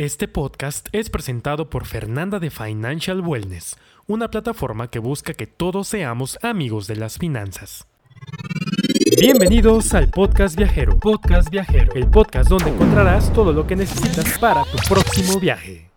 Este podcast es presentado por Fernanda de Financial Wellness, una plataforma que busca que todos seamos amigos de las finanzas. Bienvenidos al Podcast Viajero. Podcast Viajero, el podcast donde encontrarás todo lo que necesitas para tu próximo viaje.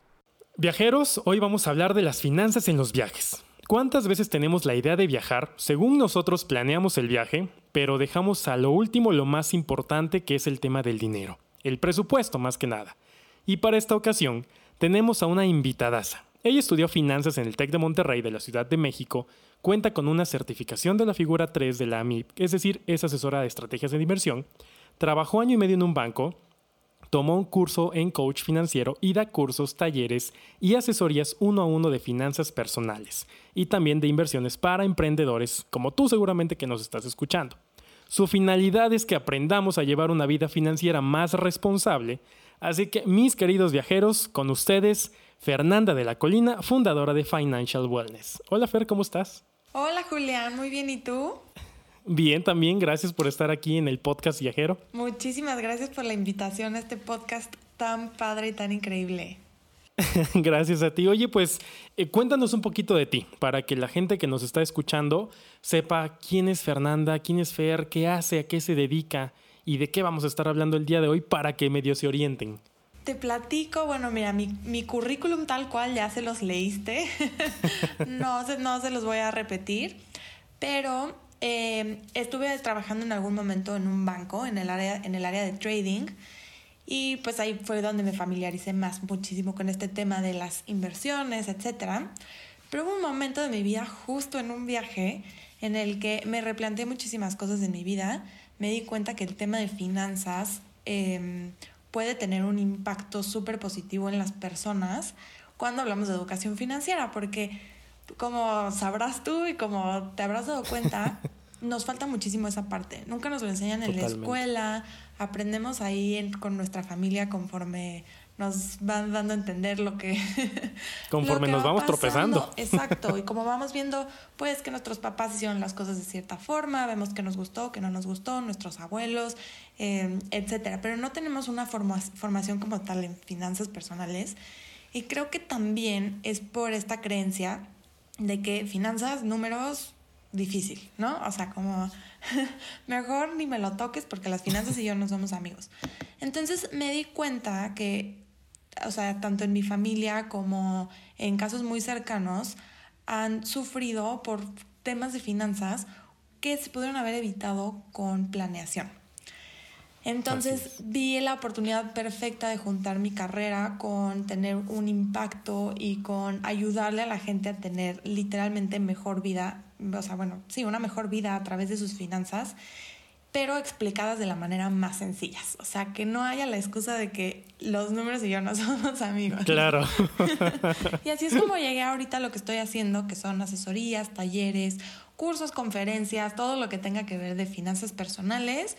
Viajeros, hoy vamos a hablar de las finanzas en los viajes. ¿Cuántas veces tenemos la idea de viajar? Según nosotros planeamos el viaje, pero dejamos a lo último lo más importante que es el tema del dinero, el presupuesto más que nada. Y para esta ocasión tenemos a una invitadaza. Ella estudió finanzas en el TEC de Monterrey de la Ciudad de México, cuenta con una certificación de la figura 3 de la AMIP, es decir, es asesora de estrategias de inversión, trabajó año y medio en un banco, tomó un curso en coach financiero y da cursos, talleres y asesorías uno a uno de finanzas personales y también de inversiones para emprendedores como tú seguramente que nos estás escuchando. Su finalidad es que aprendamos a llevar una vida financiera más responsable Así que, mis queridos viajeros, con ustedes, Fernanda de la Colina, fundadora de Financial Wellness. Hola Fer, ¿cómo estás? Hola Julián, muy bien, ¿y tú? Bien, también, gracias por estar aquí en el podcast viajero. Muchísimas gracias por la invitación a este podcast tan padre y tan increíble. Gracias a ti. Oye, pues eh, cuéntanos un poquito de ti, para que la gente que nos está escuchando sepa quién es Fernanda, quién es Fer, qué hace, a qué se dedica y de qué vamos a estar hablando el día de hoy para que medio se orienten. Te platico, bueno, mira, mi, mi currículum tal cual ya se los leíste, no, se, no se los voy a repetir, pero eh, estuve trabajando en algún momento en un banco, en el, área, en el área de trading, y pues ahí fue donde me familiaricé más muchísimo con este tema de las inversiones, etc. Pero hubo un momento de mi vida, justo en un viaje, en el que me replanteé muchísimas cosas de mi vida, me di cuenta que el tema de finanzas em, puede tener un impacto súper positivo en las personas cuando hablamos de educación financiera, porque como sabrás tú y como te habrás dado cuenta, nos falta muchísimo esa parte. Nunca nos lo enseñan en la escuela, aprendemos ahí con nuestra familia conforme nos van dando a entender lo que... Conforme nos vamos tropezando. Exacto, y como vamos viendo, pues que nuestros papás hicieron las cosas de cierta forma, vemos que nos gustó, que no nos gustó, nuestros abuelos, eh, etcétera. Pero no tenemos una formación como tal en finanzas personales. Y creo que también es por esta creencia de que finanzas, números, difícil, ¿no? O sea, como mejor ni me lo toques porque las finanzas y yo no somos amigos. Entonces me di cuenta que o sea, tanto en mi familia como en casos muy cercanos, han sufrido por temas de finanzas que se pudieron haber evitado con planeación. Entonces vi la oportunidad perfecta de juntar mi carrera con tener un impacto y con ayudarle a la gente a tener literalmente mejor vida, o sea, bueno, sí, una mejor vida a través de sus finanzas pero explicadas de la manera más sencilla. O sea, que no haya la excusa de que los números y yo no somos amigos. Claro. y así es como llegué ahorita a lo que estoy haciendo, que son asesorías, talleres, cursos, conferencias, todo lo que tenga que ver de finanzas personales,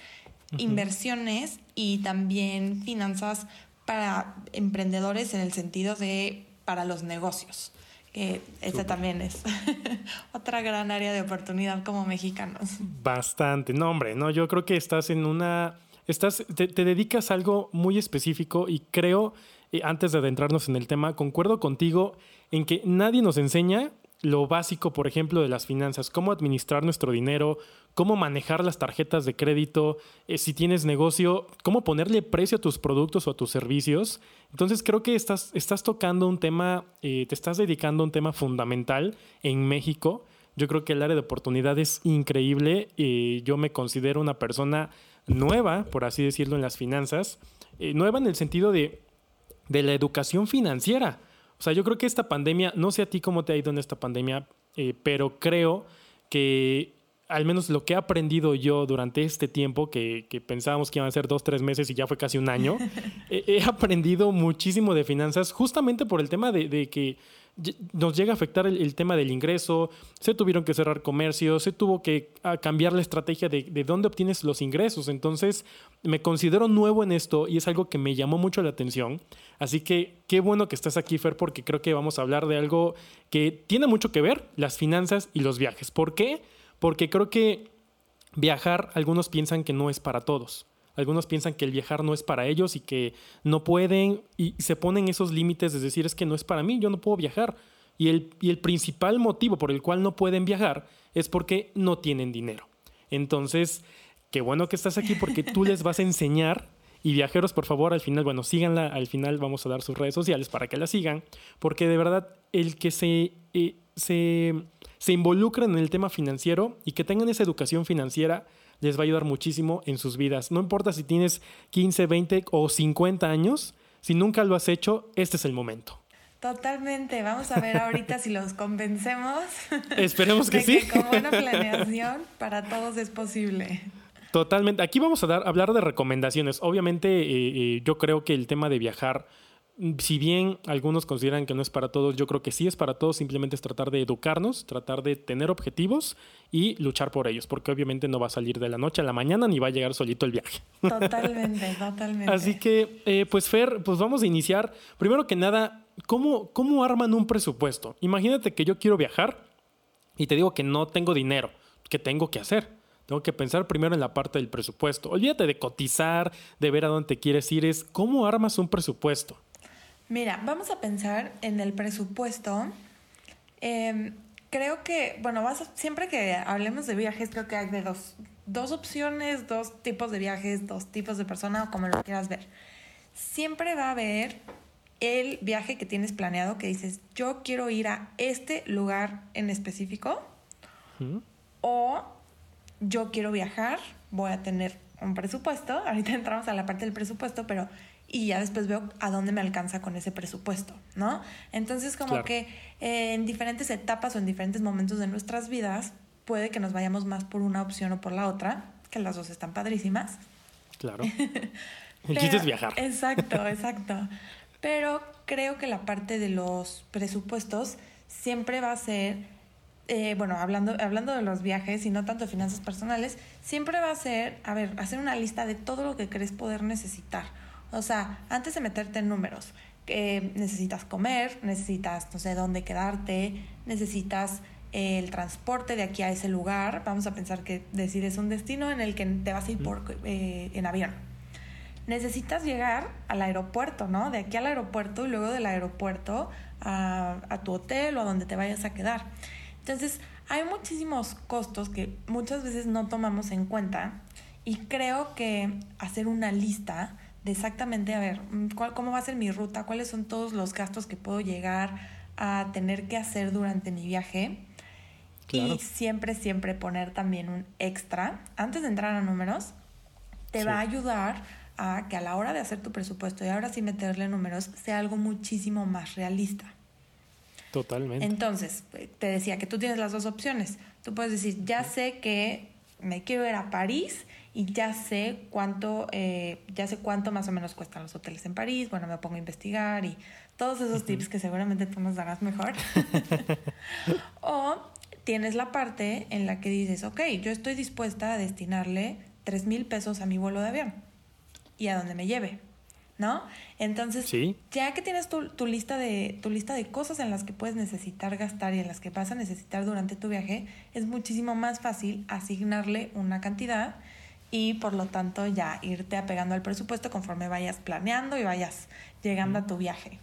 inversiones y también finanzas para emprendedores en el sentido de para los negocios que esa también es otra gran área de oportunidad como mexicanos. Bastante, no hombre, no, yo creo que estás en una, estás, te, dedicas a algo muy específico y creo, eh, antes de adentrarnos en el tema, concuerdo contigo en que nadie nos enseña lo básico, por ejemplo, de las finanzas, cómo administrar nuestro dinero, cómo manejar las tarjetas de crédito, eh, si tienes negocio, cómo ponerle precio a tus productos o a tus servicios. Entonces creo que estás, estás tocando un tema, eh, te estás dedicando a un tema fundamental en México. Yo creo que el área de oportunidad es increíble. y yo me considero una persona nueva, por así decirlo, en las finanzas. Eh, nueva en el sentido de, de la educación financiera. O sea, yo creo que esta pandemia, no sé a ti cómo te ha ido en esta pandemia, eh, pero creo que al menos lo que he aprendido yo durante este tiempo, que, pensábamos que iban a ser dos, tres meses y ya fue casi un año, he aprendido muchísimo de finanzas justamente por el tema de que nos llega a afectar el, tema del ingreso, se tuvieron que cerrar comercios, se tuvo que ah, cambiar la estrategia de, de, dónde obtienes los ingresos. Entonces, me considero nuevo en esto y es algo que me llamó mucho la atención. Así que qué bueno que estás aquí, Fer, porque creo que vamos a hablar de algo que tiene mucho que ver, las finanzas y los viajes. ¿Por qué? Porque creo que viajar, algunos piensan que no es para todos. Algunos piensan que el viajar no es para ellos y que no pueden y se ponen esos límites de decir es que no es para mí, yo no puedo viajar. Y el, y el principal motivo por el cual no pueden viajar es porque no tienen dinero. Entonces, qué bueno que estás aquí porque tú les vas a enseñar. Y viajeros, por favor, al final, bueno, síganla. Al final vamos a dar sus redes sociales para que la sigan. Porque de verdad, el que se, eh, se, se involucren en el tema financiero y que tengan esa educación financiera les va a ayudar muchísimo en sus vidas. No importa si tienes 15, 20 o 50 años, si nunca lo has hecho, este es el momento. Totalmente. Vamos a ver ahorita si los convencemos. Esperemos que sí. con buena planeación para todos es posible. Totalmente. Aquí vamos a dar, hablar de recomendaciones. Obviamente, eh, eh, yo creo que el tema de viajar si bien algunos consideran que no es para todos, yo creo que sí es para todos, simplemente es tratar de educarnos, tratar de tener objetivos y luchar por ellos, porque obviamente no va a salir de la noche a la mañana ni va a llegar solito el viaje. Totalmente, totalmente. Así que, eh, pues Fer, pues vamos a iniciar. Primero que nada, ¿cómo, ¿cómo arman un presupuesto? Imagínate que yo quiero viajar y te digo que no tengo dinero, ¿qué tengo que hacer? Tengo que pensar primero en la parte del presupuesto. Olvídate de cotizar, de ver a dónde te quieres ir, es cómo armas un presupuesto. Mira, vamos a pensar en el presupuesto. Em, creo que, bueno, vas siempre que hablemos de viajes, creo que hay de dos, dos opciones, dos tipos de viajes, dos tipos de personas, o como lo quieras ver. Siempre va a haber el viaje que tienes planeado, que dices, yo quiero ir a este lugar en específico, o yo quiero viajar, voy a tener un presupuesto, ahorita entramos a la parte del presupuesto, pero y ya después veo a dónde me alcanza con ese presupuesto, ¿no? Entonces como que eh, en diferentes etapas o en diferentes momentos de nuestras vidas puede que nos vayamos más por una opción o por la otra, que las dos están padrísimas. Claro. El chiste es viajar. Exacto, exacto. Pero creo que la parte de los presupuestos siempre va a ser, eh, bueno, hablando, hablando de los viajes y no tanto de finanzas personales, siempre va a ser, a ver, hacer una lista de todo lo que crees poder necesitar o sea, antes de meterte en números, que necesitas comer, necesitas, no sé, dónde quedarte, necesitas el transporte de aquí a ese lugar. Vamos a pensar que decir es un destino en el que te vas a ir por, eh, en avión. Necesitas llegar al aeropuerto, ¿no? De aquí al aeropuerto y luego del aeropuerto a, a tu hotel o a donde te vayas a quedar. Entonces, hay muchísimos costos que muchas veces no tomamos en cuenta y creo que hacer una lista de exactamente, a ver, mm, ¿cuál, ¿cómo va a ser mi ruta? ¿Cuáles son todos los gastos que puedo llegar a tener que hacer durante mi viaje? Y siempre, siempre poner también un extra. Antes de entrar a números, te va a ayudar a que a la hora de hacer tu presupuesto y ahora sí meterle números sea algo muchísimo más realista. Totalmente. Entonces, te decía que tú tienes las dos opciones. Tú puedes decir, ya sé que me quiero ir a París y ya sé cuánto, eh, ya sé cuánto más o menos cuestan los hoteles en París, bueno, me pongo a investigar y todos esos tips que seguramente tú nos darás mejor. o tienes la parte en la que dices, ok, yo estoy dispuesta a destinarle 3 mil pesos a mi vuelo de avión y a donde me lleve. ¿No? Entonces, ya que tienes tu, tu, lista de, tu lista de cosas en las que puedes necesitar gastar y en las que vas a necesitar durante tu viaje, es muchísimo más fácil asignarle una cantidad y por lo tanto ya irte apegando al presupuesto conforme vayas planeando y vayas llegando a tu viaje.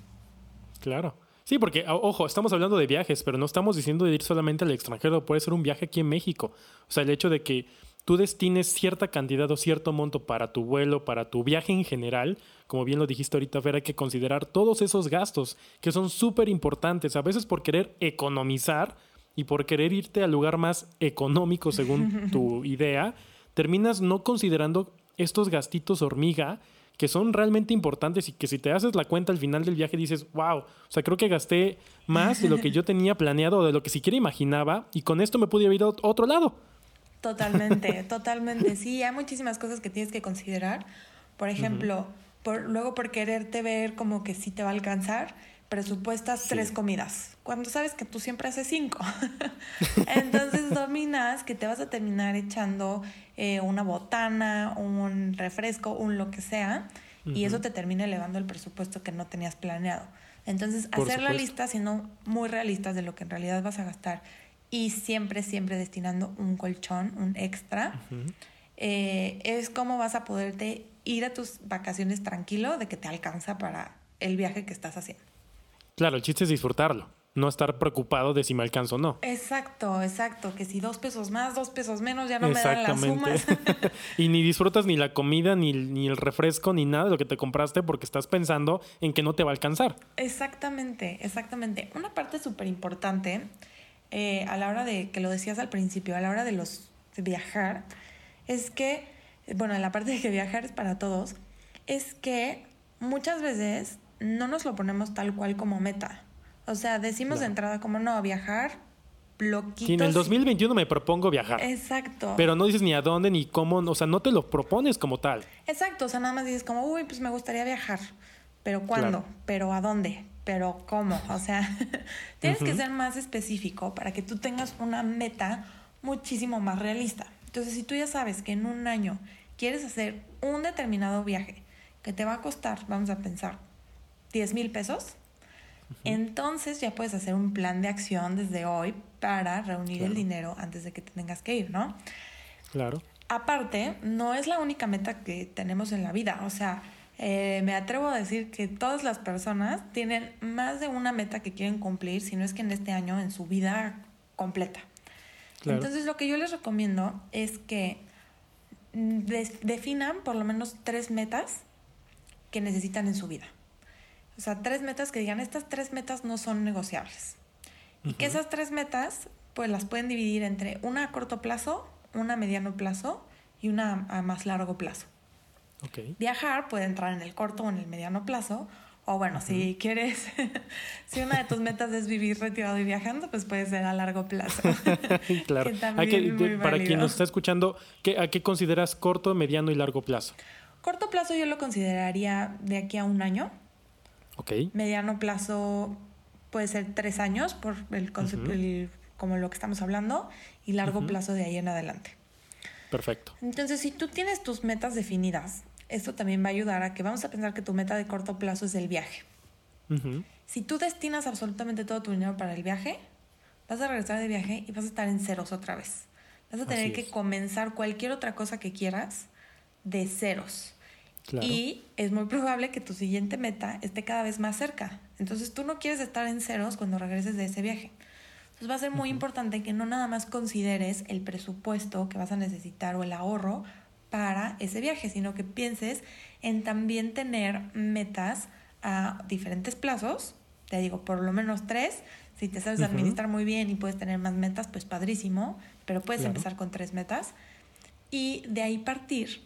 Claro. Sí, porque, ojo, estamos hablando de viajes, pero no estamos diciendo de ir solamente al extranjero, puede ser un viaje aquí en México. O sea, el hecho de que tú destines cierta cantidad o cierto monto para tu vuelo, para tu viaje en general, como bien lo dijiste ahorita, Fer, hay que considerar todos esos gastos que son súper importantes, a veces por querer economizar y por querer irte al lugar más económico según tu idea, terminas no considerando estos gastitos hormiga que son realmente importantes y que si te haces la cuenta al final del viaje dices, wow, o sea, creo que gasté más de lo que yo tenía planeado o de lo que siquiera imaginaba y con esto me pude haber ido a otro lado. Totalmente, totalmente. Sí, hay muchísimas cosas que tienes que considerar. Por ejemplo, por, luego por quererte ver como que sí te va a alcanzar, presupuestas tres comidas, cuando sabes que tú siempre haces cinco. Entonces dominas que te vas a terminar echando eh, una botana, un refresco, un lo que sea, y eso te termina elevando el presupuesto que no tenías planeado. Entonces, hacer la lista siendo muy realistas de lo que en realidad vas a gastar y siempre, siempre destinando un colchón, un extra. eh, es cómo vas a poderte ir a tus vacaciones tranquilo de que te alcanza para el viaje que estás haciendo. Claro, el chiste es disfrutarlo, no estar preocupado de si me alcanzo o no. Exacto, exacto, que si dos pesos más, dos pesos menos, ya no me dan las sumas. y ni disfrutas ni la comida, ni, ni el refresco, ni nada de lo que te compraste porque estás pensando en que no te va a alcanzar. Exactamente, exactamente. Una parte súper importante eh, a la hora de, que lo decías al principio, a la hora de los de viajar, es que, bueno, la parte de que viajar es para todos, es que muchas veces no nos lo ponemos tal cual como meta. O sea, decimos de entrada como no, viajar, bloquitos. Sí, en el 2021 me propongo viajar. Exacto. Pero no dices ni a dónde ni cómo, o sea, no te lo propones como tal. Exacto, o sea, nada más dices como, uy, pues me gustaría viajar. Pero ¿cuándo? ¿Pero a dónde? ¿Pero cómo? O sea, tienes que ser más específico para que tú tengas una meta muchísimo más realista. Entonces, si tú ya sabes que en un año quieres hacer un determinado viaje que te va a costar, vamos a pensar, 10 mil pesos, entonces ya puedes hacer un plan de acción desde hoy para reunir el dinero antes de que te tengas que ir, ¿no? Claro. Aparte, no es la única meta que tenemos en la vida. O sea, eh, me atrevo a decir que todas las personas tienen más de una meta que quieren cumplir, si no es que en este año, en su vida completa. Entonces, lo que yo les recomiendo es que mm, definan por lo menos tres metas que necesitan en su vida. O sea, tres metas que digan, estas tres metas no son negociables. Y que esas tres metas, pues las pueden dividir entre una a corto plazo, una a mediano plazo y una a más largo plazo. Viajar puede entrar en el corto o en el mediano plazo. O bueno, si quieres, si una de tus metas es vivir retirado y viajando, pues puede ser a largo plazo. claro. para quien nos está escuchando, ¿qué, ¿a qué consideras corto, mediano y largo plazo? Corto plazo yo lo consideraría de aquí a un año. Mediano plazo puede ser tres años por el concepto, como lo que estamos hablando, y largo plazo de ahí en adelante. Perfecto. Entonces, si tú tienes tus metas definidas, esto también va a ayudar a que vamos a pensar que tu meta de corto plazo es el viaje. Si tú destinas absolutamente todo tu dinero para el viaje, vas a regresar de viaje y vas a estar en ceros otra vez. Vas a tener que comenzar cualquier otra cosa que quieras de ceros. Y es muy probable que tu siguiente meta esté cada vez más cerca. Entonces tú no quieres estar en ceros cuando regreses de ese viaje. Entonces va a ser muy importante que no nada más consideres el presupuesto que vas a necesitar o el ahorro para ese viaje, sino que pienses en también tener metas a diferentes plazos. Te digo, por lo menos tres. Si te sabes administrar muy bien y puedes tener más metas, pues padrísimo, pero puedes empezar con tres metas. Y de ahí partir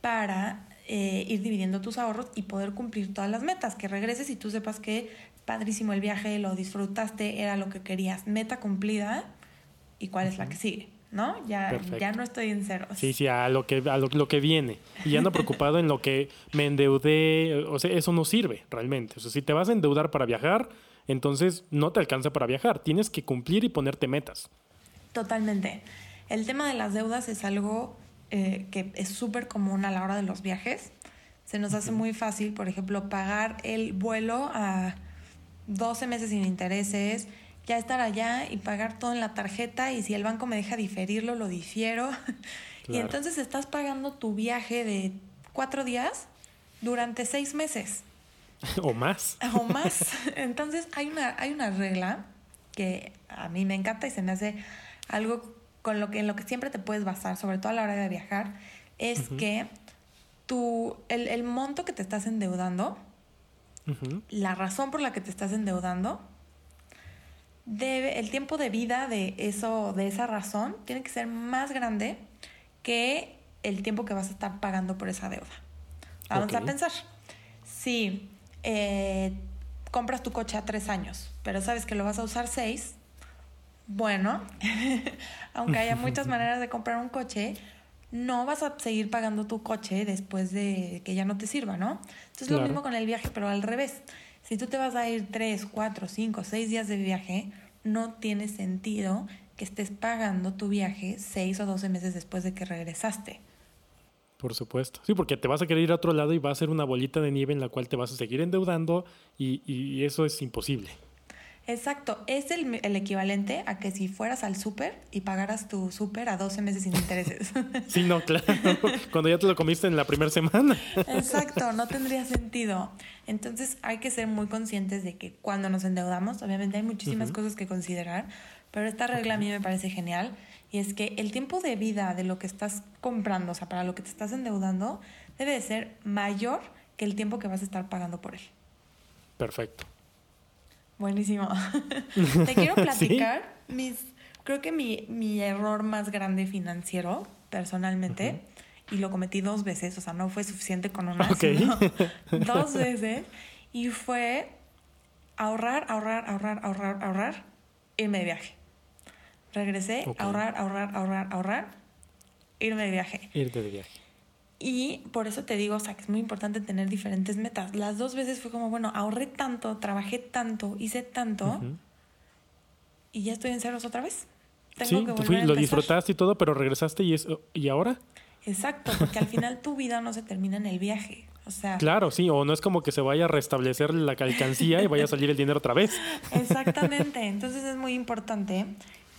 para eh, ir dividiendo tus ahorros y poder cumplir todas las metas. Que regreses y tú sepas que padrísimo el viaje, lo disfrutaste, era lo que querías. Meta cumplida y cuál es la que sigue. ¿no? Ya, ya no estoy en ceros. Sí, sí, a lo que, a lo, que viene. Y ya no preocupado en lo que me endeudé. O sea, eso no sirve realmente. O sea, si te vas a endeudar para viajar, entonces no te alcanza para viajar. Tienes que cumplir y ponerte metas. Totalmente. El tema de las deudas es algo eh, que es súper común a la hora de los viajes. Se nos hace muy fácil, por ejemplo, pagar el vuelo a 12 meses sin intereses, ya estar allá y pagar todo en la tarjeta y si el banco me deja diferirlo, lo difiero. Y entonces estás pagando tu viaje de cuatro días durante seis meses. o más. O más. Entonces hay una, hay una regla que a mí me encanta y se me hace algo con lo que, en lo que siempre te puedes basar, sobre todo a la hora de viajar, es que tu, el, monto que te estás endeudando, la razón por la que te estás endeudando, debe, el tiempo de vida de, eso, de esa razón tiene que ser más grande que el tiempo que vas a estar pagando por esa deuda. Vamos a pensar, si eh, compras tu coche a tres años, pero sabes que lo vas a usar seis, bueno, aunque haya muchas maneras de comprar un coche, no vas a seguir pagando tu coche después de que ya no te sirva, ¿no? Entonces lo mismo con el viaje, pero al revés. Si tú te vas a ir tres, cuatro, cinco, seis días de viaje, no tiene sentido que estés pagando tu viaje seis o doce meses después de que regresaste. Por supuesto. Sí, porque te vas a querer ir a otro lado y va a ser una bolita de nieve en la cual te vas a seguir endeudando y, y eso es imposible. Exacto, es el, el, equivalente a que si fueras al súper y pagaras tu súper a 12 meses sin intereses. Sí, no, claro, cuando ya te lo comiste en la primera semana. Exacto, no tendría sentido. Entonces hay que ser muy conscientes de que cuando nos endeudamos, obviamente hay muchísimas cosas que considerar, pero esta regla a mí me parece genial y es que el tiempo de vida de lo que estás comprando, o sea, para lo que te estás endeudando, debe de ser mayor que el tiempo que vas a estar pagando por él. Perfecto. Buenísimo. Te quiero platicar mis, creo que mi, mi, error más grande financiero, personalmente, y lo cometí dos veces, o sea, no fue suficiente con una, sino dos veces, y fue ahorrar, ahorrar, ahorrar, ahorrar, ahorrar, irme de viaje. Regresé, ahorrar, ahorrar, ahorrar, ahorrar, irme de viaje. Irte de viaje. Y por eso te digo, o sea, que es muy importante tener diferentes metas. Las dos veces fue como, bueno, ahorré tanto, trabajé tanto, hice tanto y ya estoy en ceros otra vez. Tengo que volver lo disfrutaste y todo, pero regresaste y, es, ¿y ahora? Exacto, porque al final tu vida no se termina en el viaje. O sea, claro, sí, o no es como que se vaya a restablecer la alcancía y vaya a salir el dinero otra vez. Exactamente, entonces es muy importante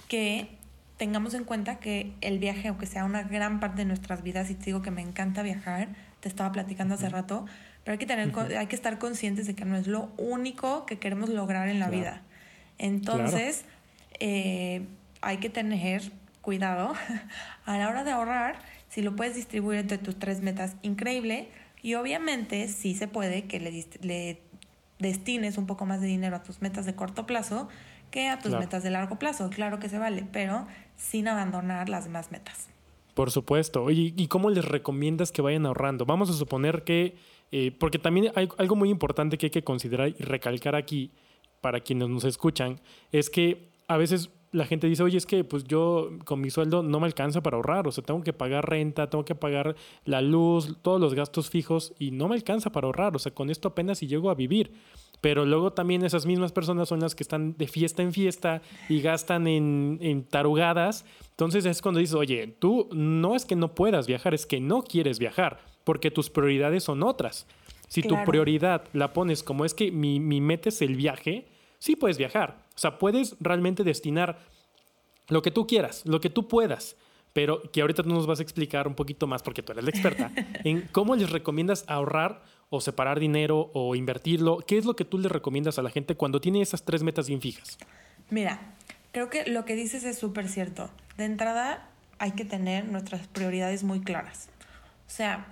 que tengamos en cuenta que el viaje, aunque sea una gran parte de nuestras vidas, y te digo que me encanta viajar, te estaba platicando hace rato, pero hay que, tener, hay que estar conscientes de que no es lo único que queremos lograr en la vida. Entonces, eh, hay que tener cuidado a la hora de ahorrar, si lo puedes distribuir entre tus tres metas, increíble. Y obviamente sí se puede que le, le destines un poco más de dinero a tus metas de corto plazo que a tus metas de largo plazo. Claro que se vale, pero sin abandonar las demás metas. Por supuesto. ¿y cómo les recomiendas que vayan ahorrando? Vamos a suponer que, eh, porque también hay algo muy importante que hay que considerar y recalcar aquí para quienes nos escuchan, es que a veces la gente dice, oye, es que pues yo con mi sueldo no me alcanza para ahorrar, o sea, tengo que pagar renta, tengo que pagar la luz, todos los gastos fijos y no me alcanza para ahorrar, o sea, con esto apenas si llego a vivir. Pero luego también esas mismas personas son las que están de fiesta en fiesta y gastan en, tarugadas. Entonces es cuando dices, oye, tú no es que no puedas viajar, es que no quieres viajar, porque tus prioridades son otras. Si tu prioridad la pones como es que mi, mi meta es el viaje, sí puedes viajar. O sea, puedes realmente destinar lo que tú quieras, lo que tú puedas pero que ahorita tú nos vas a explicar un poquito más, porque tú eres la experta, en cómo les recomiendas ahorrar o separar dinero o invertirlo. ¿Qué es lo que tú le recomiendas a la gente cuando tiene esas tres metas bien fijas? Mira, creo que lo que dices es súper cierto. De entrada, hay que tener nuestras prioridades muy claras. O sea,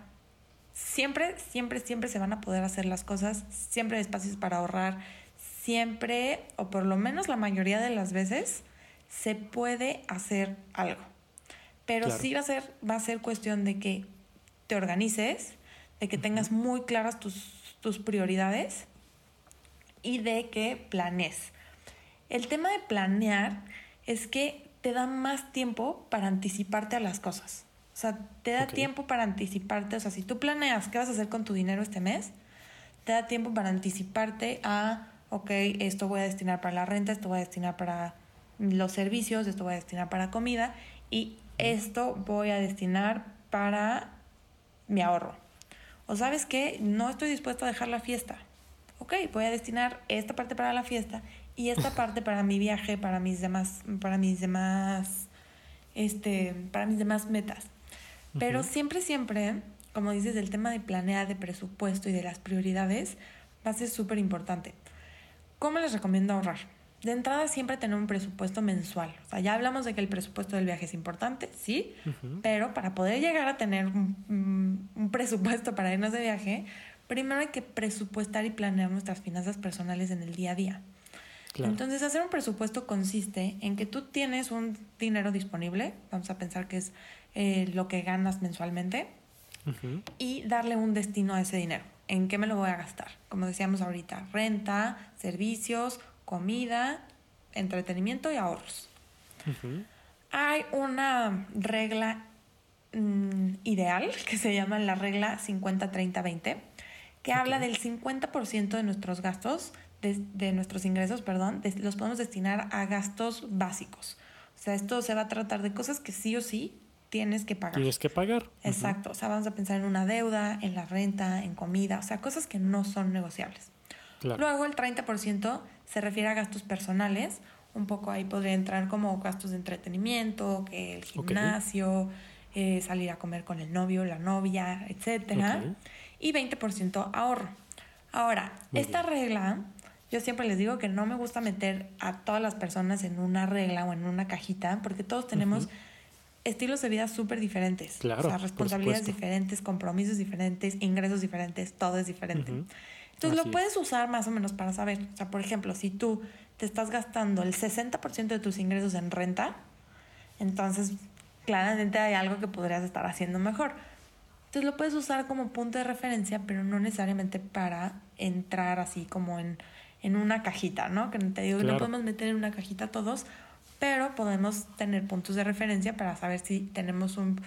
siempre, siempre, siempre se van a poder hacer las cosas, siempre hay espacios para ahorrar, siempre, o por lo menos la mayoría de las veces, se puede hacer algo. Pero sí va a, ser, va a ser cuestión de que te organices, de que tengas muy claras tus, tus prioridades y de que planees. El tema de planear es que te da más tiempo para anticiparte a las cosas. O sea, te da tiempo para anticiparte. O sea, si tú planeas qué vas a hacer con tu dinero este mes, te da tiempo para anticiparte a, ok, esto voy a destinar para la renta, esto voy a destinar para los servicios, esto voy a destinar para comida y esto voy a destinar para mi ahorro. O sabes que no estoy dispuesto a dejar la fiesta. Ok, voy a destinar esta parte para la fiesta y esta parte para mi viaje, para mis demás, para mis demás, este, para mis demás metas. Pero siempre, siempre, como dices, el tema de planear, de presupuesto y de las prioridades va a ser súper importante. ¿Cómo les recomiendo ahorrar? De entrada, siempre tener un presupuesto mensual. O sea, ya hablamos de que el presupuesto del viaje es importante, sí, pero para poder llegar a tener un, presupuesto para irnos de viaje, primero hay que presupuestar y planear nuestras finanzas personales en el día a día. Entonces, hacer un presupuesto consiste en que tú tienes un dinero disponible, vamos a pensar que es eh, lo que ganas mensualmente, y darle un destino a ese dinero. ¿En qué me lo voy a gastar? Como decíamos ahorita, renta, servicios, comida, entretenimiento y ahorros. Hay una regla mm, ideal que se llama la regla 50-30-20, que habla del 50% de nuestros gastos, de, nuestros ingresos, perdón, los podemos destinar a gastos básicos. O sea, esto se va a tratar de cosas que sí o sí tienes que pagar. Tienes que pagar. Exacto. O sea, vamos a pensar en una deuda, en la renta, en comida, o sea, cosas que no son negociables. Luego el 30% se refiere a gastos personales. Un poco ahí podría entrar como gastos de entretenimiento, que el gimnasio, eh, salir a comer con el novio, la novia, etc. Y 20% ahorro. Ahora, esta regla, yo siempre les digo que no me gusta meter a todas las personas en una regla o en una cajita, porque todos tenemos estilos de vida súper diferentes. Claro. O sea, responsabilidades diferentes, compromisos diferentes, ingresos diferentes, todo es diferente. Entonces lo puedes usar más o menos para saber. O sea, por ejemplo, si tú te estás gastando el 60% de tus ingresos en renta, entonces claramente hay algo que podrías estar haciendo mejor. Entonces lo puedes usar como punto de referencia, pero no necesariamente para entrar así como en, en una cajita, ¿no? Que te digo que no podemos meter en una cajita todos, pero podemos tener puntos de referencia para saber si tenemos un,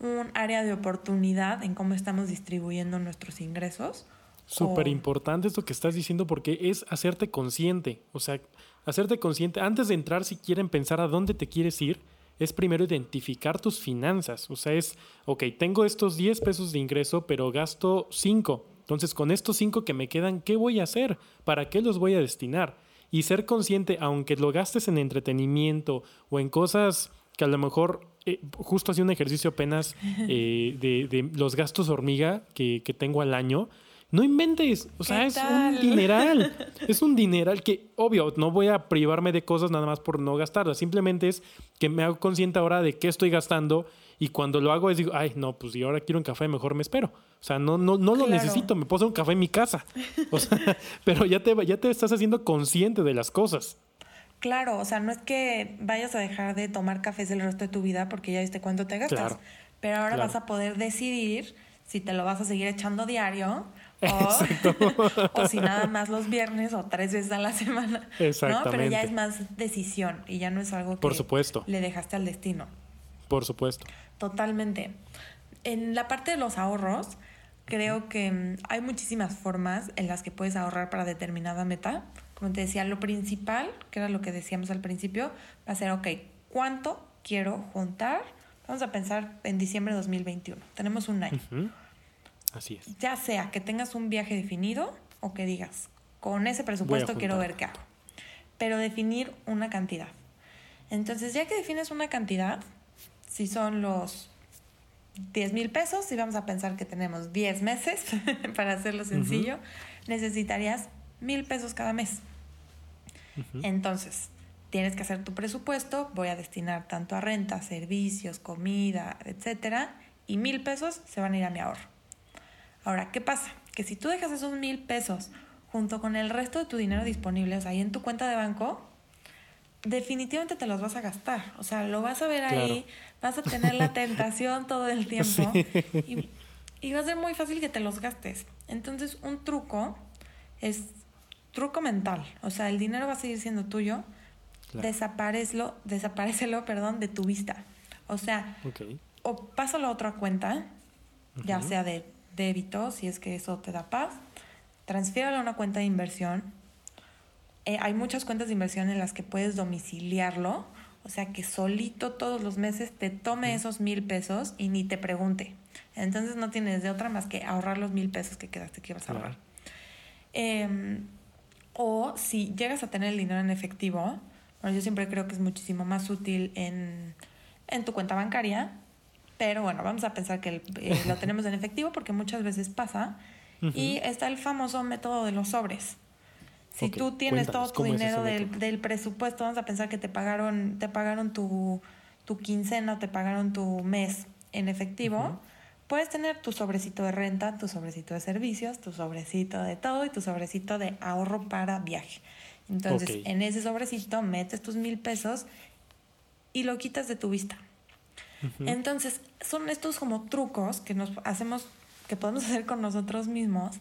un área de oportunidad en cómo estamos distribuyendo nuestros ingresos. Súper importante esto que estás diciendo porque es hacerte consciente, o sea, hacerte consciente, antes de entrar si quieren pensar a dónde te quieres ir, es primero identificar tus finanzas, o sea, es, ok, tengo estos 10 pesos de ingreso, pero gasto 5, entonces con estos 5 que me quedan, ¿qué voy a hacer? ¿Para qué los voy a destinar? Y ser consciente, aunque lo gastes en entretenimiento o en cosas que a lo mejor, eh, justo hacía un ejercicio apenas eh, de, los gastos hormiga que, que tengo al año, no inventes, o sea, es un dineral. Es un dineral que, obvio, no voy a privarme de cosas nada más por no gastarlas. Simplemente es que me hago consciente ahora de qué estoy gastando y cuando lo hago es digo, ay, no, pues si ahora quiero un café, mejor me espero. O sea, no, no, no lo necesito, me puedo hacer un café en mi casa. O sea, pero ya te, ya te estás haciendo consciente de las cosas. Claro, o sea, no es que vayas a dejar de tomar cafés el resto de tu vida porque ya viste cuánto te gastas. pero ahora vas a poder decidir si te lo vas a seguir echando diario o, o, si nada más los viernes o tres veces a la semana. Exactamente. ¿no? Pero ya es más decisión y ya no es algo que Por supuesto. le dejaste al destino. Por supuesto. Totalmente. En la parte de los ahorros, creo que mm, hay muchísimas formas en las que puedes ahorrar para determinada meta. Como te decía, lo principal, que era lo que decíamos al principio, va a ser, ok, ¿cuánto quiero juntar? Vamos a pensar en diciembre de 2021. Tenemos un año. Así es. Ya sea que tengas un viaje definido o que digas, con ese presupuesto quiero ver qué hago. Pero definir una cantidad. Entonces, ya que defines una cantidad, si son los 10 mil pesos, si vamos a pensar que tenemos 10 meses, para hacerlo sencillo, necesitarías mil pesos cada mes. Entonces, tienes que hacer tu presupuesto, voy a destinar tanto a renta, servicios, comida, etcétera, y mil pesos se van a ir a mi ahorro. Ahora, ¿qué pasa? Que si tú dejas esos mil pesos junto con el resto de tu dinero disponible, o sea, ahí en tu cuenta de banco, definitivamente te los vas a gastar. O sea, lo vas a ver ahí, vas a tener la tentación todo el tiempo y, va a ser muy fácil que te los gastes. Entonces, un truco es truco mental. O sea, el dinero va a seguir siendo tuyo. Desaparecelo, desaparecelo, perdón, de tu vista. O sea, o pásalo a otra cuenta, ya sea de débito, si es que eso te da paz. Transfiéralo a una cuenta de inversión. Eh, hay muchas cuentas de inversión en las que puedes domiciliarlo, o sea que solito todos los meses te tome esos mil pesos y ni te pregunte. Entonces no tienes de otra más que ahorrar los mil pesos que quedaste que ibas a ahorrar. Em, o si llegas a tener el dinero en efectivo, bueno, yo siempre creo que es muchísimo más útil en, en tu cuenta bancaria, pero bueno, vamos a pensar que eh, lo tenemos en efectivo porque muchas veces pasa. Y está el famoso método de los sobres. Si tú tienes todo tu dinero del, del, presupuesto, vamos a pensar que te pagaron, te pagaron tu, tu quincena, te pagaron tu mes en efectivo, puedes tener tu sobrecito de renta, tu sobrecito de servicios, tu sobrecito de todo y tu sobrecito de ahorro para viaje. Entonces, en ese sobrecito metes tus mil pesos y lo quitas de tu vista. Entonces, son estos como trucos que nos hacemos, que podemos hacer con nosotros mismos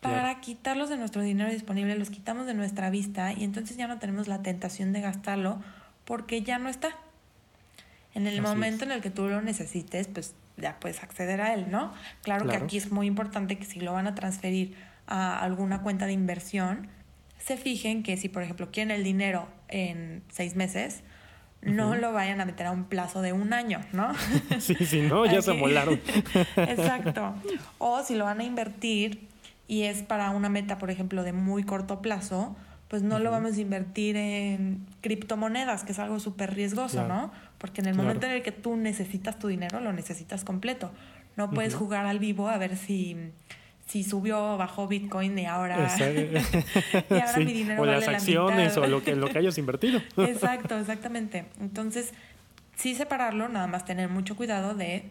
para quitarlos de nuestro dinero disponible, los quitamos de nuestra vista y entonces ya no tenemos la tentación de gastarlo porque ya no está. En el momento en el que tú lo necesites, pues ya puedes acceder a él, ¿no? Claro, claro, que aquí es muy importante que si lo van a transferir a alguna cuenta de inversión, se fijen que si, por ejemplo, quieren el dinero en seis meses, no lo vayan a meter a un plazo de un año, ¿no? sí, sí, no, ya se molaron. Exacto. O si lo van a invertir, y es para una meta, por ejemplo, de muy corto plazo, pues no lo vamos a invertir en criptomonedas, que es algo súper riesgoso, ¿no? Porque en el momento en el que tú necesitas tu dinero, lo necesitas completo. No puedes jugar al vivo a ver si, si subió o bajó Bitcoin y ahora, y ahora mi dinero o las acciones o lo que, lo que hayas invertido. Exacto, exactamente. Entonces, sí separarlo, nada más tener mucho cuidado de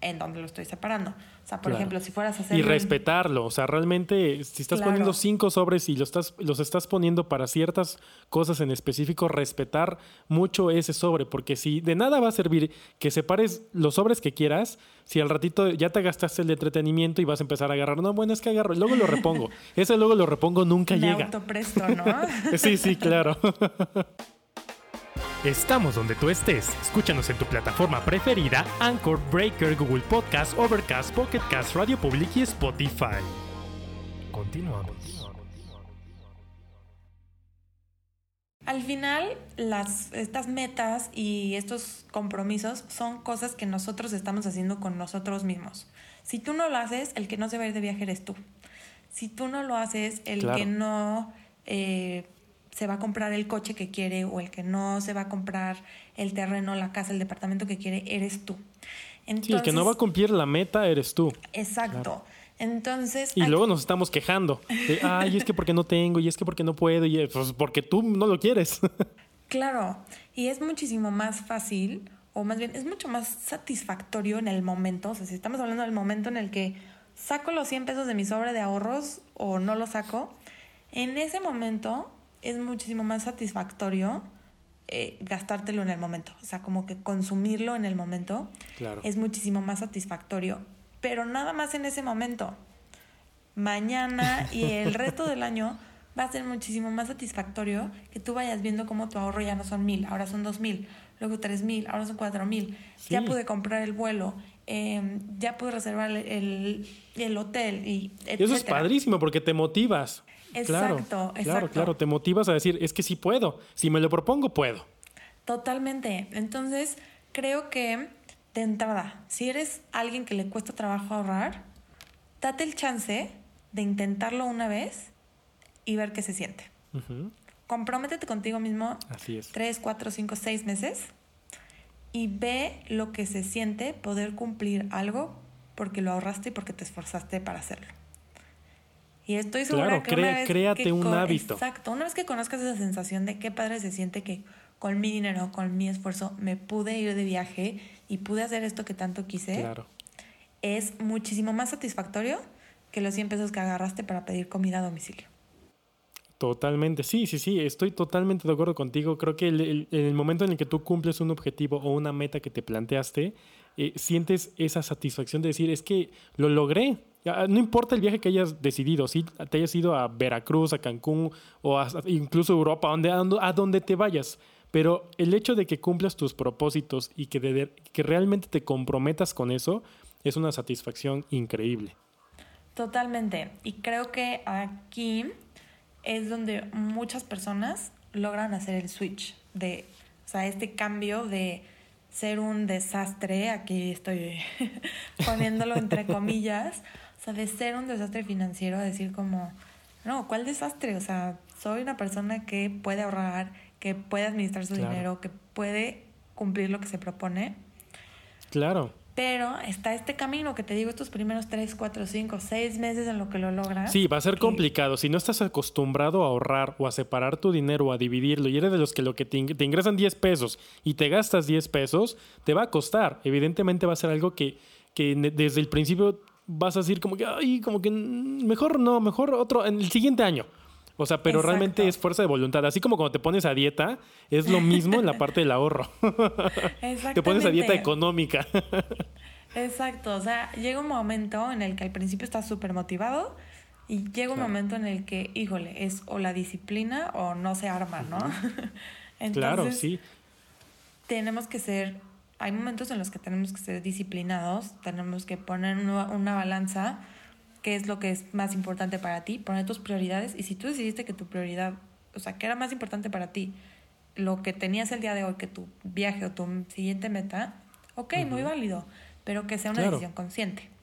en dónde lo estoy separando. O sea, por ejemplo, si fueras a hacer... Y respetarlo. O sea, realmente, si estás poniendo cinco sobres y los estás, los estás poniendo para ciertas cosas en específico, respetar mucho ese sobre. Porque si de nada va a servir que separes los sobres que quieras, si al ratito ya te gastaste el entretenimiento y vas a empezar a agarrar, no, bueno, es que agarro, luego lo repongo. Ese luego lo repongo nunca Me llega. Autopresto, ¿no? sí, sí, claro. Estamos donde tú estés. Escúchanos en tu plataforma preferida: Anchor, Breaker, Google Podcast, Overcast, Pocket Cast, Radio Public y Spotify. Continuamos. Al final, las, estas metas y estos compromisos son cosas que nosotros estamos haciendo con nosotros mismos. Si tú no lo haces, el que no se va a ir de viaje eres tú. Si tú no lo haces, el que no eh, se va a comprar el coche que quiere o el que no se va a comprar el terreno, la casa, el departamento que quiere, eres tú. sí, el que no va a cumplir la meta eres tú. Exacto. Entonces. Y luego nos estamos quejando. De, Ay, es que porque no tengo, y es que porque no puedo, y pues porque tú no lo quieres. claro. Y es muchísimo más fácil, o más bien, es mucho más satisfactorio en el momento. O sea, si estamos hablando del momento en el que saco los 100 pesos de mi sobre de ahorros o no lo saco, en ese momento es muchísimo más satisfactorio eh, gastártelo en el momento. O sea, como que consumirlo en el momento es muchísimo más satisfactorio. Pero nada más en ese momento. Mañana y el resto del año va a ser muchísimo más satisfactorio que tú vayas viendo cómo tu ahorro ya no son mil, ahora son dos mil, luego tres mil, ahora son cuatro mil. Ya pude comprar el vuelo, em, ya pude reservar el, el hotel y eso es padrísimo porque te motivas. Exacto, claro, exacto. Claro, claro, te motivas a decir, es que sí puedo, si me lo propongo, puedo. Totalmente. Entonces, creo que de entrada, si eres alguien que le cuesta trabajo ahorrar, date el chance de intentarlo una vez y ver qué se siente. Comprométete contigo mismo Así es. tres, cuatro, cinco, seis meses y ve lo que se siente poder cumplir algo porque lo ahorraste y porque te esforzaste para hacerlo. Y estoy segura que una vez créate un hábito. Exacto, una vez que conozcas esa sensación de qué padre se siente que con mi dinero, con mi esfuerzo, me pude ir de viaje y pude hacer esto que tanto quise, claro. es muchísimo más satisfactorio que los 100 pesos que agarraste para pedir comida a domicilio. Totalmente, sí, sí, sí, estoy totalmente de acuerdo contigo. Creo que el, el, momento en el que tú cumples un objetivo o una meta que te planteaste, eh, sientes esa satisfacción de decir, es que lo logré, no importa el viaje que hayas decidido, si te hayas ido a Veracruz, a Cancún o incluso a Europa, a donde, te vayas. Pero el hecho de que cumplas tus propósitos y que, que realmente te comprometas con eso es una satisfacción increíble. Totalmente. Y creo que aquí es donde muchas personas logran hacer el switch de, o sea, este cambio de ser un desastre, aquí estoy poniéndolo entre comillas, o sea, de ser un desastre financiero a decir como, no, ¿cuál desastre? O sea, soy una persona que puede ahorrar, que puede administrar su dinero, que puede cumplir lo que se propone. Claro. Pero está este camino que te digo, estos primeros 3, 4, 5, 6 meses en lo que lo logras. Sí, va a ser complicado. Si no estás acostumbrado a ahorrar o a separar tu dinero o a dividirlo y eres de los que lo que te, te ingresan 10 pesos y te gastas 10 pesos, te va a costar. Evidentemente va a ser algo que, que desde el principio vas a decir como que, ay, como que mejor no, mejor otro, en el siguiente año. O sea, pero realmente es fuerza de voluntad. Así como cuando te pones a dieta, es lo mismo en la parte del ahorro. te pones a dieta económica. Exacto. O sea, llega un momento en el que al principio estás súper motivado y llega un momento en el que, híjole, es o la disciplina o no se arma, ¿no? Entonces, claro, sí. Tenemos que ser hay momentos en los que tenemos que ser disciplinados, tenemos que poner una, balanza, qué es lo que es más importante para ti, poner tus prioridades y si tú decidiste que tu prioridad, o sea, que era más importante para ti lo que tenías el día de hoy que tu viaje o tu siguiente meta, ok, muy válido, pero que sea una decisión consciente.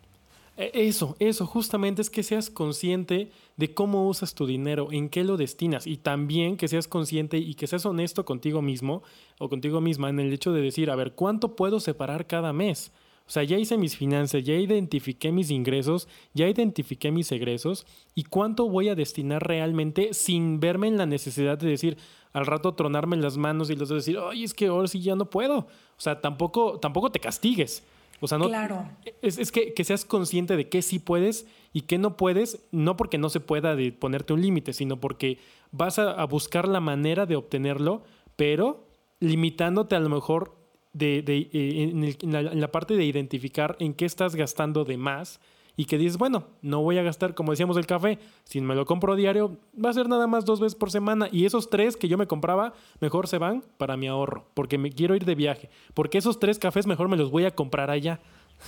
E, eso, eso, justamente es que seas consciente de cómo usas tu dinero, en qué lo destinas y también que seas consciente y que seas honesto contigo mismo o contigo misma en el hecho de decir, a ver, ¿cuánto puedo separar cada mes? O sea, ya hice mis finanzas, ya identifiqué mis ingresos, ya identifiqué mis egresos y cuánto voy a destinar realmente sin verme en la necesidad de decir al rato tronarme las manos y los de decir, ay, es que ahora sí ya no puedo. O sea, tampoco, tampoco te castigues. O sea, no. Claro. Es, es que, que, seas consciente de qué sí puedes y qué no puedes, no porque no se pueda de ponerte un límite, sino porque vas a, a buscar la manera de obtenerlo, pero limitándote a lo mejor de, de, eh, en, el, en, la, en, la, parte de identificar en qué estás gastando de más y que dices, bueno, no voy a gastar, como decíamos, el café, si me lo compro diario, va a ser nada más dos veces por semana y esos tres que yo me compraba, mejor se van para mi ahorro, porque me quiero ir de viaje, porque esos tres cafés mejor me los voy a comprar allá.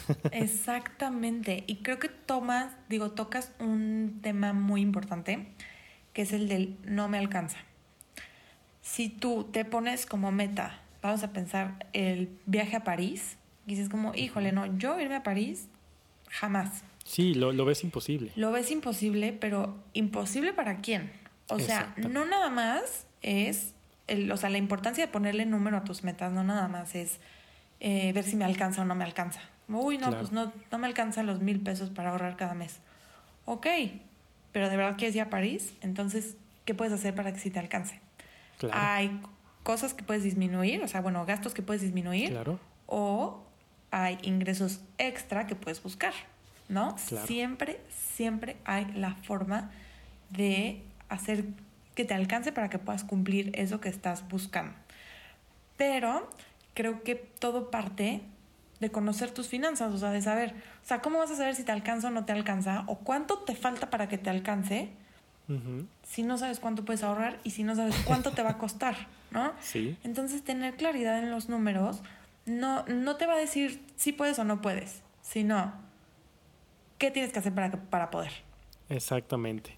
Exactamente, y creo que tomas, digo, tocas un tema muy importante, que es el del no me alcanza. Si tú te pones como meta vamos a pensar el viaje a París, y dices como, híjole, no, yo irme a París, jamás. Sí, lo, lo ves imposible. Lo ves imposible, pero imposible para quién. O sea, no nada más es, el, o sea, la importancia de ponerle número a tus metas, no nada más es eh, ver si me alcanza o no me alcanza. Uy, no, claro. pues no, no me alcanzan los mil pesos para ahorrar cada mes. Ok, pero de verdad quieres ir a París, entonces, ¿qué puedes hacer para que sí te alcance? Claro. Hay cosas que puedes disminuir, o sea, bueno, gastos que puedes disminuir. Claro. O hay ingresos extra que puedes buscar, ¿no? Claro. Siempre, siempre hay la forma de hacer que te alcance para que puedas cumplir eso que estás buscando. Pero creo que todo parte de conocer tus finanzas, o sea, de saber, o sea, ¿cómo vas a saber si te alcanza o no te alcanza? ¿O cuánto te falta para que te alcance? Uh -huh. Si no sabes cuánto puedes ahorrar y si no sabes cuánto te va a costar, ¿no? Sí. Entonces, tener claridad en los números no, no te va a decir si puedes o no puedes, sino qué tienes que hacer para, para poder. Exactamente,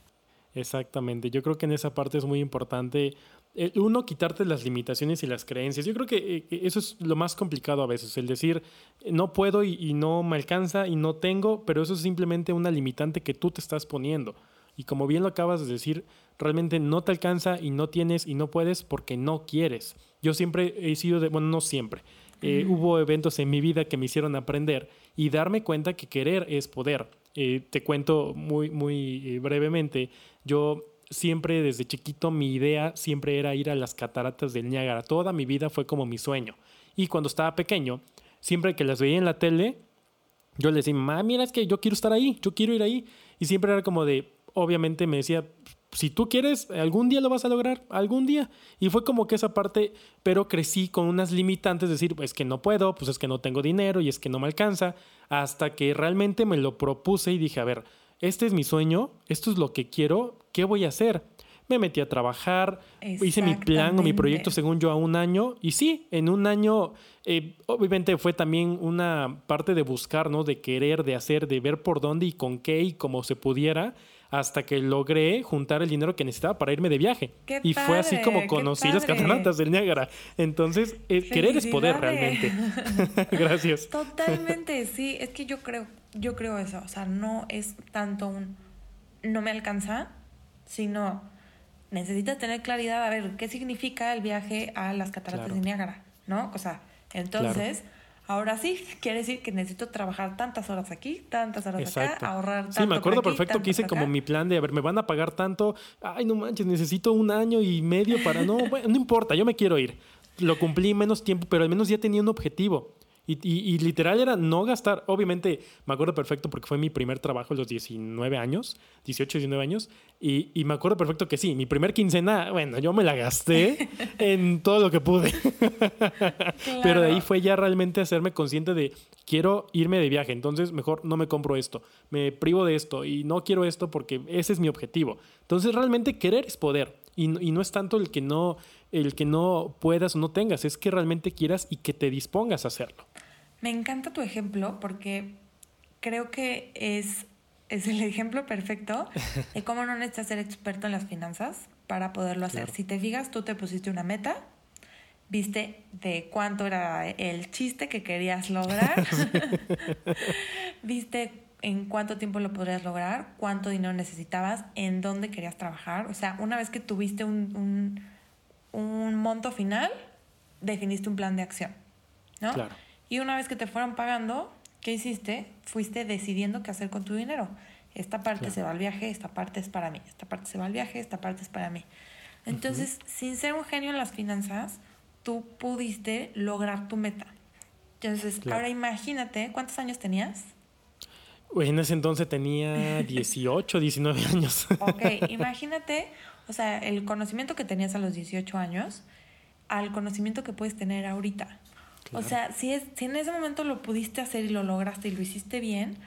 exactamente. Yo creo que en esa parte es muy importante eh, uno, quitarte las limitaciones y las creencias. Yo creo que eh, eso es lo más complicado a veces, el decir, no puedo y, y, no me alcanza y no tengo, pero eso es simplemente una limitante que tú te estás poniendo. Y como bien lo acabas de decir, realmente no te alcanza y no tienes y no puedes porque no quieres. Yo siempre he sido de, bueno, no siempre. Eh. Hubo eventos en mi vida que me hicieron aprender y darme cuenta que querer es poder. Eh, te cuento muy, muy eh, brevemente. Yo siempre desde chiquito mi idea siempre era ir a las cataratas del Niágara. Toda mi vida fue como mi sueño. Y cuando estaba pequeño, siempre que las veía en la tele, yo le decía, mamá, mira, es que yo quiero estar ahí, yo quiero ir ahí. Y siempre era como de, obviamente me decía, si tú quieres, algún día lo vas a lograr, algún día. Y fue como que esa parte, pero crecí con unas limitantes, decir, es que no puedo, pues es que no tengo dinero y es que no me alcanza, hasta que realmente me lo propuse y dije, a ver, este es mi sueño, esto es lo que quiero, ¿qué voy a hacer? Me metí a trabajar, hice mi plan o mi proyecto según yo a un año y sí, en un año eh, obviamente fue también una parte de buscar, ¿no? De querer, de hacer, de ver por dónde y con qué y cómo se pudiera hasta que logré juntar el dinero que necesitaba para irme de viaje. Qué y padre, fue así como conocí las cataratas del Niágara. Entonces, eh, querer es poder realmente. Gracias. Totalmente, sí. Es que yo creo, yo creo eso. O sea, no es tanto un no me alcanza, sino necesitas tener claridad a ver qué significa el viaje a las cataratas Claro. de Niágara, ¿no? O sea, entonces. Ahora sí, quiere decir que necesito trabajar tantas horas aquí, tantas horas Exacto. acá, ahorrar tanto Sí, me acuerdo aquí, perfecto que hice como mi plan de, a ver, me van a pagar tanto, ay, no manches, necesito un año y medio para, no, bueno, no importa, yo me quiero ir. Lo cumplí en menos tiempo, pero al menos ya tenía un objetivo. Y, y, y, literal era no gastar. Obviamente, me acuerdo perfecto porque fue mi primer trabajo a los 19 años, 18, 19 años. Y, y, me acuerdo perfecto que sí, mi primer quincena, bueno, yo me la gasté en todo lo que pude. Claro. Pero de ahí fue ya realmente hacerme consciente de quiero irme de viaje, entonces mejor no me compro esto, me privo de esto y no quiero esto porque ese es mi objetivo. Entonces realmente querer es poder y, y no es tanto el que no el que no puedas o no tengas, es que realmente quieras y que te dispongas a hacerlo. Me encanta tu ejemplo porque creo que es, es el ejemplo perfecto de cómo no necesitas ser experto en las finanzas para poderlo hacer. Claro. Si te fijas, tú te pusiste una meta, viste de cuánto era el chiste que querías lograr, viste en cuánto tiempo lo podrías lograr, cuánto dinero necesitabas, en dónde querías trabajar. O sea, una vez que tuviste un, un, monto final, definiste un plan de acción, ¿no? Claro. Y una vez que te fueron pagando, ¿qué hiciste? Fuiste decidiendo qué hacer con tu dinero. Esta parte se va al viaje, esta parte es para mí, esta parte se va al viaje, esta parte es para mí. Entonces, sin ser un genio en las finanzas, tú pudiste lograr tu meta. Entonces, ahora imagínate, ¿cuántos años tenías? En ese entonces tenía 18, 19 años. Ok, imagínate, o sea, el conocimiento que tenías a los 18 años al conocimiento que puedes tener ahorita. O sea, si, es, si en ese momento lo pudiste hacer y lo lograste y lo hiciste bien,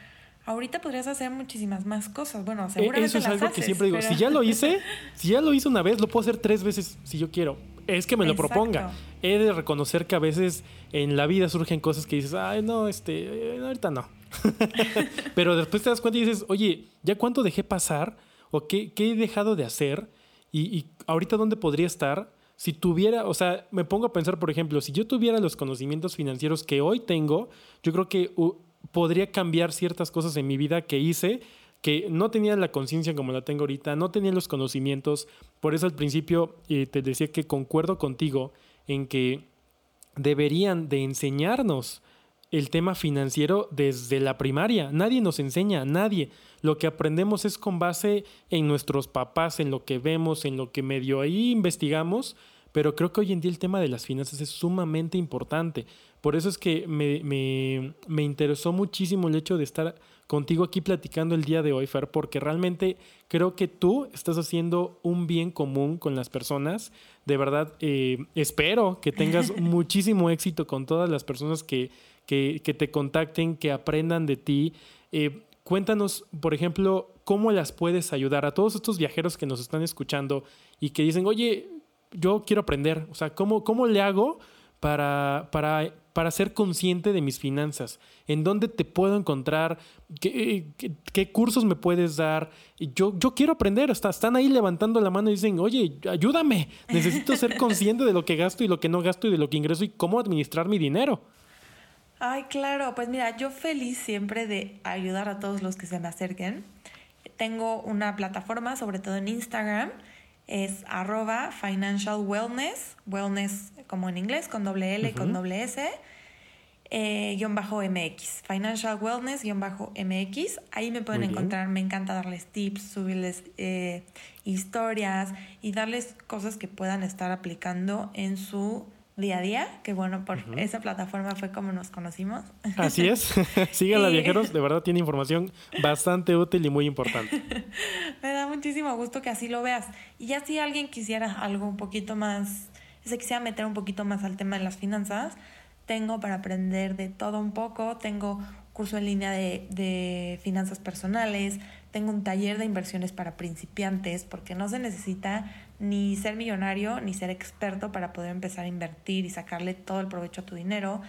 ahorita podrías hacer muchísimas más cosas. Bueno, e, seguramente Eso es algo que siempre digo, si ya lo hice, si ya lo hice una vez, lo puedo hacer tres veces si yo quiero. Es que me lo proponga. He de reconocer que a veces en la vida surgen cosas que dices, ay, no, este, eh, ahorita no. Pero después te das cuenta y dices, oye, ¿ya cuánto dejé pasar? ¿O qué, qué he dejado de hacer? Y, y, ahorita dónde podría estar si tuviera, o sea, me pongo a pensar, por ejemplo, si yo tuviera los conocimientos financieros que hoy tengo, yo creo que podría cambiar ciertas cosas en mi vida que hice que no tenía la conciencia como la tengo ahorita, no tenía los conocimientos. Por eso al principio eh, te decía que concuerdo contigo en que deberían de enseñarnos el tema financiero desde la primaria. Nadie nos enseña, nadie. Lo que aprendemos es con base en nuestros papás, en lo que vemos, en lo que medio ahí investigamos, pero creo que hoy en día el tema de las finanzas es sumamente importante. Por eso es que me, me, me interesó muchísimo el hecho de estar contigo aquí platicando el día de hoy, Fer, porque realmente creo que tú estás haciendo un bien común con las personas. De verdad, eh, espero que tengas muchísimo éxito con todas las personas que, que, te contacten, que aprendan de ti. Eh, cuéntanos, por ejemplo, cómo las puedes ayudar a todos estos viajeros que nos están escuchando y que dicen, oye, yo quiero aprender. O sea, ¿cómo, cómo le hago para, para para ser consciente de mis finanzas? ¿En dónde te puedo encontrar? ¿Qué, qué, cursos me puedes dar? Yo, yo quiero aprender. Hasta están ahí levantando la mano y dicen, oye, ayúdame. Necesito ser consciente de lo que gasto y lo que no gasto y de lo que ingreso y cómo administrar mi dinero. Ay, claro. Pues mira, yo feliz siempre de ayudar a todos los que se me acerquen. Tengo una plataforma, sobre todo en Instagram, es arroba financial wellness, wellness como en inglés, con doble L y con doble S, eh, guion bajo MX, financial wellness guion bajo MX. Ahí me pueden encontrar, me encanta darles tips, subirles eh, historias y darles cosas que puedan estar aplicando en su día a día, que bueno, por esa plataforma fue como nos conocimos. Así es, síganla viajeros, de verdad tiene información bastante útil y muy importante. Me da muchísimo gusto que así lo veas. Y ya si alguien quisiera algo un poquito más, se quisiera meter un poquito más al tema de las finanzas, tengo para aprender de todo un poco, tengo curso en línea de, de finanzas personales, tengo un taller de inversiones para principiantes, porque no se necesita ni ser millonario ni ser experto para poder empezar a invertir y sacarle todo el provecho a tu dinero.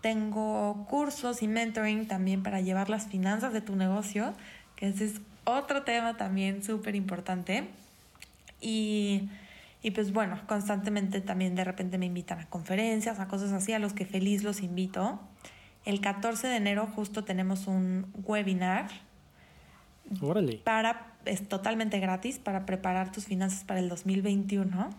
Tengo cursos y mentoring también para llevar las finanzas de tu negocio, que ese es otro tema también súper importante. Y, y pues bueno, constantemente también de repente me invitan a conferencias, a cosas así, a los que feliz los invito. El 14 de enero justo tenemos un webinar para, es totalmente gratis para preparar tus finanzas para el 2021.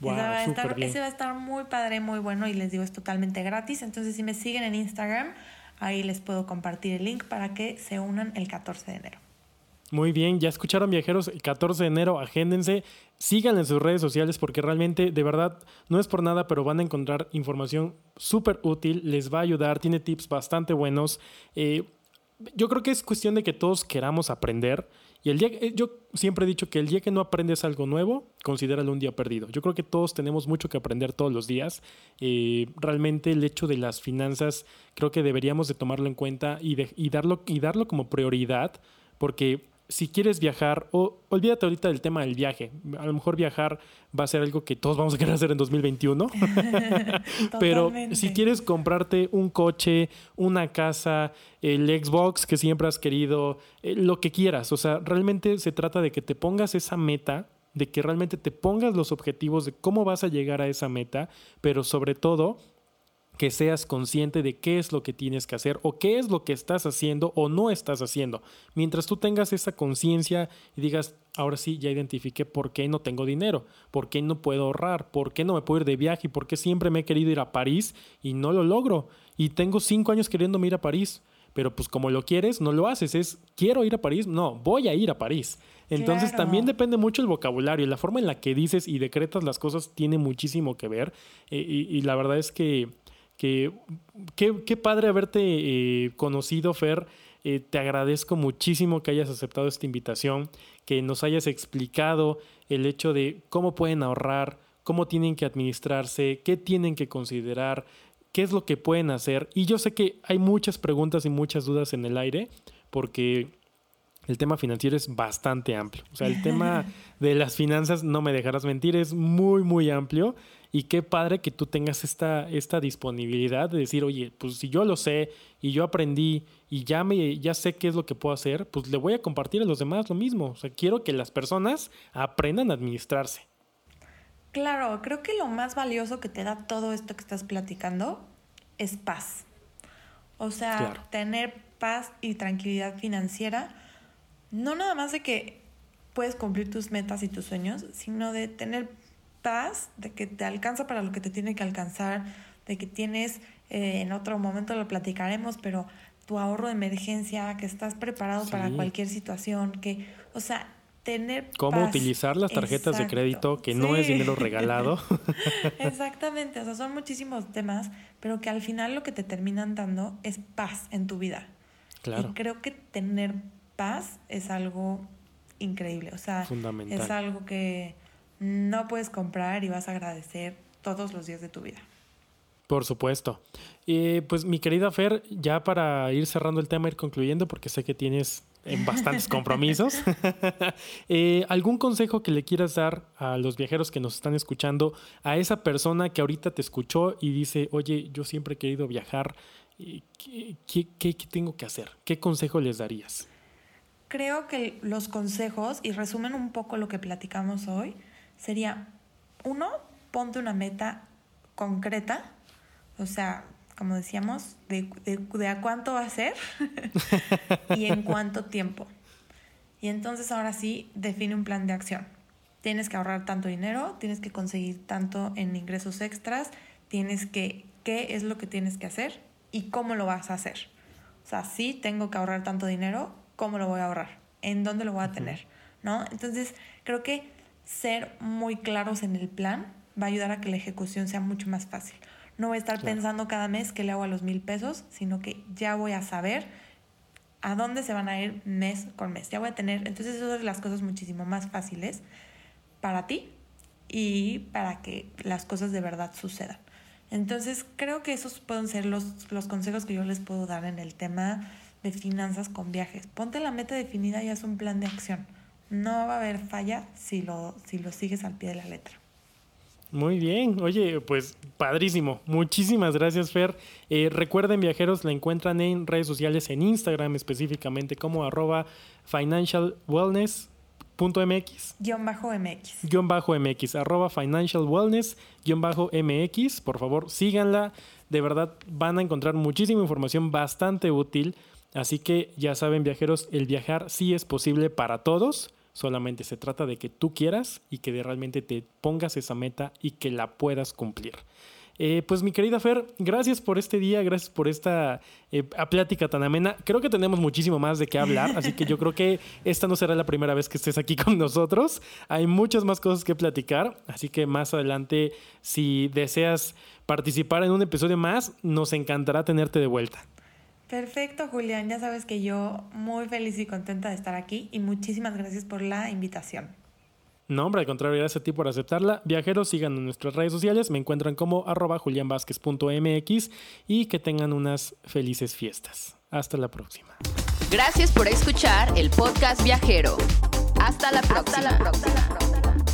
Wow, ese, va a estar, ese va a estar muy padre, muy bueno y les digo es totalmente gratis. Entonces si me siguen en Instagram, ahí les puedo compartir el link para que se unan el 14 de enero. Muy bien, ya escucharon viajeros, el 14 de enero, agéndense, síganle en sus redes sociales porque realmente, de verdad, no es por nada, pero van a encontrar información súper útil, les va a ayudar, tiene tips bastante buenos. Eh, yo creo que es cuestión de que todos queramos aprender. Y el día, eh, yo siempre he dicho que el día que no aprendes algo nuevo, considéralo un día perdido. Yo creo que todos tenemos mucho que aprender todos los días. Eh, realmente el hecho de las finanzas, creo que deberíamos de tomarlo en cuenta y, y, darlo, y darlo como prioridad, porque si quieres viajar, o olvídate ahorita del tema del viaje. A lo mejor viajar va a ser algo que todos vamos a querer hacer en 2021. Pero si quieres comprarte un coche, una casa, el Xbox que siempre has querido, eh, lo que quieras. O sea, realmente se trata de que te pongas esa meta, de que realmente te pongas los objetivos de cómo vas a llegar a esa meta, pero sobre todo que seas consciente de qué es lo que tienes que hacer o qué es lo que estás haciendo o no estás haciendo. Mientras tú tengas esa conciencia y digas, ahora sí, ya identifiqué por qué no tengo dinero, por qué no puedo ahorrar, por qué no me puedo ir de viaje, por qué siempre me he querido ir a París y no lo logro. Y tengo cinco años queriéndome ir a París pero pues como lo quieres, no lo haces. Es, quiero ir a París, no, voy a ir a París. Entonces también depende mucho el vocabulario, la forma en la que dices y decretas las cosas tiene muchísimo que ver. Eh, y, la verdad es que, que qué padre haberte eh, conocido, Fer. Eh, te agradezco muchísimo que hayas aceptado esta invitación, que nos hayas explicado el hecho de cómo pueden ahorrar, cómo tienen que administrarse, qué tienen que considerar, qué es lo que pueden hacer. Y yo sé que hay muchas preguntas y muchas dudas en el aire, porque el tema financiero es bastante amplio. O sea, el tema de las finanzas, no me dejarás mentir, es muy, muy amplio. Y qué padre que tú tengas esta, esta disponibilidad de decir, oye, pues si yo lo sé y yo aprendí y ya, me, ya sé qué es lo que puedo hacer, pues le voy a compartir a los demás lo mismo. O sea, quiero que las personas aprendan a administrarse. Claro, creo que lo más valioso que te da todo esto que estás platicando es paz. O sea, tener paz y tranquilidad financiera, no nada más de que puedes cumplir tus metas y tus sueños, sino de tener de que te alcanza para lo que te tiene que alcanzar, de que tienes, eh, en otro momento lo platicaremos, pero tu ahorro de emergencia, que estás preparado para cualquier situación, que, o sea, tener cómo utilizar las tarjetas de crédito que no es dinero regalado. Exactamente, o sea, son muchísimos temas, pero que al final lo que te terminan dando es paz en tu vida. Claro. Y creo que tener paz es algo increíble, o sea, es algo que no puedes comprar y vas a agradecer todos los días de tu vida. Por supuesto. y pues mi querida Fer, ya para ir cerrando el tema, ir concluyendo, porque sé que tienes en bastantes compromisos. Eh, ¿Algún consejo que le quieras dar a los viajeros que nos están escuchando, a esa persona que ahorita te escuchó y dice, oye, yo siempre he querido viajar, ¿qué, qué tengo que hacer? ¿Qué consejo les darías? Creo que los consejos, y resumen un poco lo que platicamos hoy, sería, uno, ponte una meta concreta, o sea, como decíamos, de, de, a cuánto va a ser y en cuánto tiempo. Y entonces ahora sí define un plan de acción. Tienes que ahorrar tanto dinero, tienes que conseguir tanto en ingresos extras, tienes que, qué es lo que tienes que hacer y cómo lo vas a hacer. O sea, sí tengo que ahorrar tanto dinero, ¿cómo lo voy a ahorrar? ¿En dónde lo voy a tener? ¿No? Entonces, creo que ser muy claros en el plan va a ayudar a que la ejecución sea mucho más fácil. No voy a estar pensando cada mes qué le hago a los mil pesos, sino que ya voy a saber a dónde se van a ir mes con mes. Ya voy a tener, entonces eso es las cosas muchísimo más fáciles para ti y para que las cosas de verdad sucedan. Entonces creo que esos pueden ser los, los consejos que yo les puedo dar en el tema de finanzas con viajes. Ponte la meta definida y haz un plan de acción. No va a haber falla si lo, si lo sigues al pie de la letra. Muy bien, oye, pues padrísimo. Muchísimas gracias, Fer. Eh, recuerden, viajeros, la encuentran en redes sociales, en Instagram específicamente como arroba financialwellness.mx. Guión bajo MX. Guión bajo MX, arroba financialwellness, guion bajo MX. Por favor, síganla. De verdad, van a encontrar muchísima información bastante útil. Así que ya saben, viajeros, el viajar sí es posible para todos. Solamente se trata de que tú quieras y que realmente te pongas esa meta y que la puedas cumplir. Eh, pues mi querida Fer, gracias por este día, gracias por esta eh, plática tan amena. Creo que tenemos muchísimo más de qué hablar, así que yo creo que esta no será la primera vez que estés aquí con nosotros. Hay muchas más cosas que platicar, así que más adelante, si deseas participar en un episodio más, nos encantará tenerte de vuelta. Perfecto, Julián. Ya sabes que yo muy feliz y contenta de estar aquí y muchísimas gracias por la invitación. No, hombre, al contrario, gracias a ti por aceptarla. Viajeros, sigan en nuestras redes sociales. Me encuentran como arroba julianvázquez.mx y que tengan unas felices fiestas. Hasta la próxima. Gracias por escuchar el podcast viajero. Hasta la próxima. Hasta la próxima.